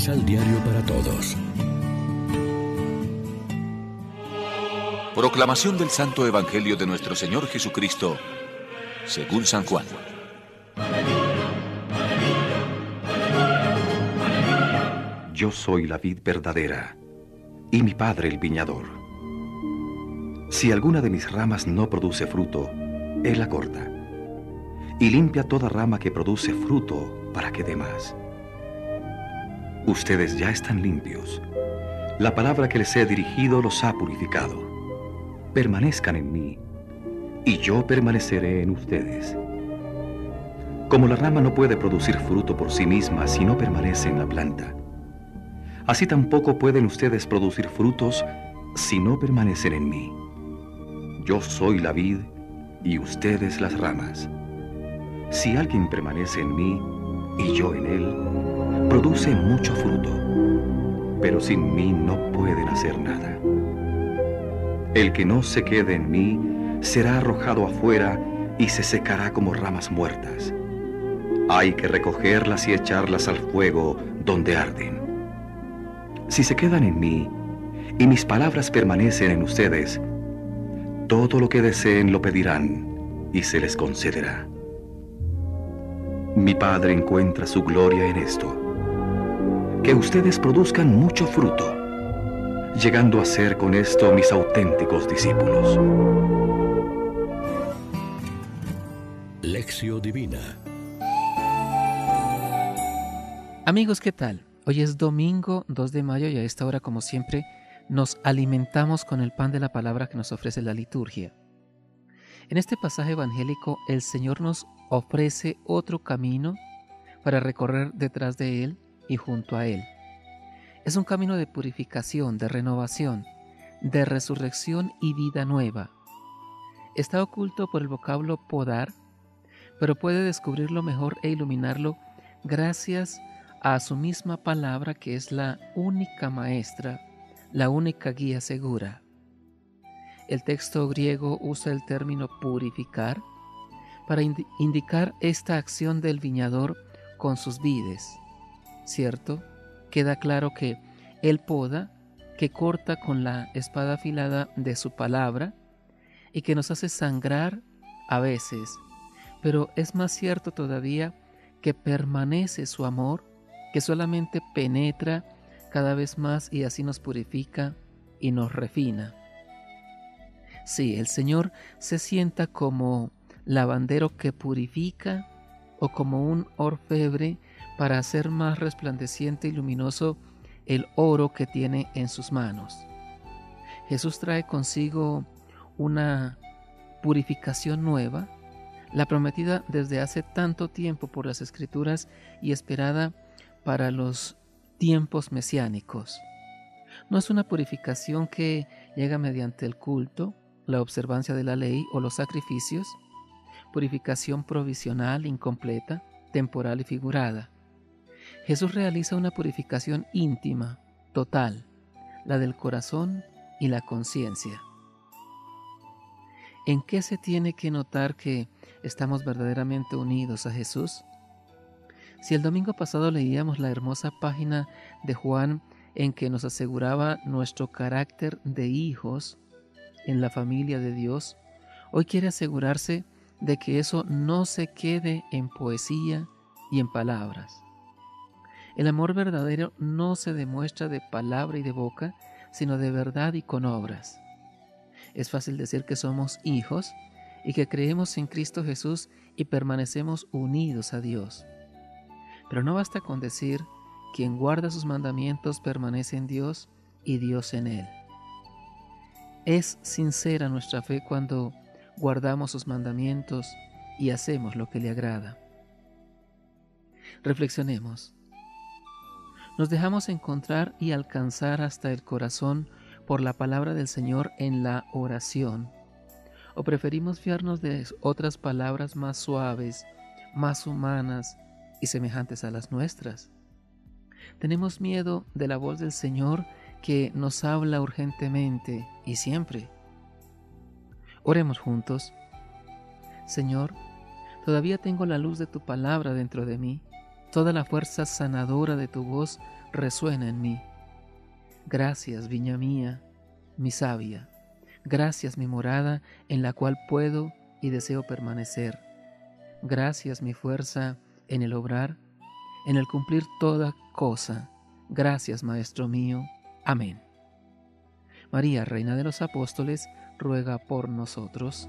Misal Diario para Todos. Proclamación del Santo Evangelio de nuestro Señor Jesucristo, según San Juan. Yo soy la vid verdadera y mi Padre el viñador. Si alguna de mis ramas no produce fruto, Él la corta y limpia toda rama que produce fruto para que dé más. Ustedes ya están limpios. La palabra que les he dirigido los ha purificado. Permanezcan en mí, y yo permaneceré en ustedes. Como la rama no puede producir fruto por sí misma si no permanece en la planta, así tampoco pueden ustedes producir frutos si no permanecen en mí. Yo soy la vid y ustedes las ramas. Si alguien permanece en mí y yo en él, produce mucho fruto, pero sin mí no pueden hacer nada. El que no se quede en mí será arrojado afuera y se secará como ramas muertas. Hay que recogerlas y echarlas al fuego donde arden. Si se quedan en mí y mis palabras permanecen en ustedes, todo lo que deseen lo pedirán y se les concederá. Mi Padre encuentra su gloria en esto, que ustedes produzcan mucho fruto, llegando a ser con esto mis auténticos discípulos. Lección Divina Amigos, ¿qué tal? Hoy es domingo 2 de mayo y a esta hora, como siempre, nos alimentamos con el pan de la palabra que nos ofrece la liturgia. En este pasaje evangélico, el Señor nos ofrece otro camino para recorrer detrás de Él y junto a Él. Es un camino de purificación, de renovación, de resurrección y vida nueva. Está oculto por el vocablo podar, pero puede descubrirlo mejor e iluminarlo gracias a su misma palabra que es la única maestra, la única guía segura. El texto griego usa el término purificar para indicar esta acción del viñador con sus vides. ¿Cierto? Queda claro que él poda, que corta con la espada afilada de su palabra y que nos hace sangrar a veces, pero es más cierto todavía que permanece su amor, que solamente penetra cada vez más y así nos purifica y nos refina. Sí, el Señor se sienta como lavandero que purifica o como un orfebre para hacer más resplandeciente y luminoso el oro que tiene en sus manos. Jesús trae consigo una purificación nueva, la prometida desde hace tanto tiempo por las escrituras y esperada para los tiempos mesiánicos. No es una purificación que llega mediante el culto, la observancia de la ley o los sacrificios, purificación provisional, incompleta, temporal y figurada. Jesús realiza una purificación íntima, total, la del corazón y la conciencia. ¿En qué se tiene que notar que estamos verdaderamente unidos a Jesús? Si el domingo pasado leíamos la hermosa página de Juan en que nos aseguraba nuestro carácter de hijos, en la familia de Dios, hoy quiere asegurarse de que eso no se quede en poesía y en palabras. El amor verdadero no se demuestra de palabra y de boca, sino de verdad y con obras. Es fácil decir que somos hijos y que creemos en Cristo Jesús y permanecemos unidos a Dios. Pero no basta con decir, quien guarda sus mandamientos permanece en Dios y Dios en él. Es sincera nuestra fe cuando guardamos sus mandamientos y hacemos lo que le agrada. Reflexionemos. Nos dejamos encontrar y alcanzar hasta el corazón por la palabra del Señor en la oración. ¿O preferimos fiarnos de otras palabras más suaves, más humanas y semejantes a las nuestras? Tenemos miedo de la voz del Señor que nos habla urgentemente y siempre. Oremos juntos. Señor, todavía tengo la luz de tu palabra dentro de mí. Toda la fuerza sanadora de tu voz resuena en mí. Gracias, viña mía, mi sabia. Gracias, mi morada, en la cual puedo y deseo permanecer. Gracias, mi fuerza en el obrar, en el cumplir toda cosa. Gracias, Maestro mío. Amén. María, Reina de los Apóstoles, ruega por nosotros.